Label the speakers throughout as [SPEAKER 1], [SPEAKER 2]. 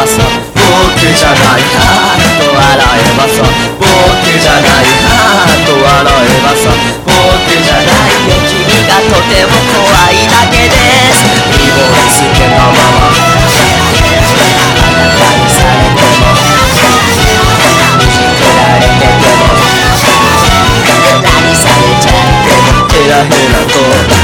[SPEAKER 1] ば僕じゃないかと笑えばさ僕じゃないかと笑えばさ僕じゃないよ。君がとても怖いだけです。身をつけたまま。あなたにされても。いじてられてても何されちゃっても。ヘラヘラと。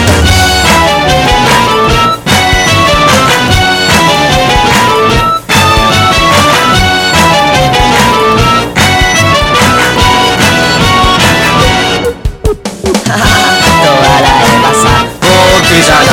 [SPEAKER 1] と笑えばさ。僕じゃ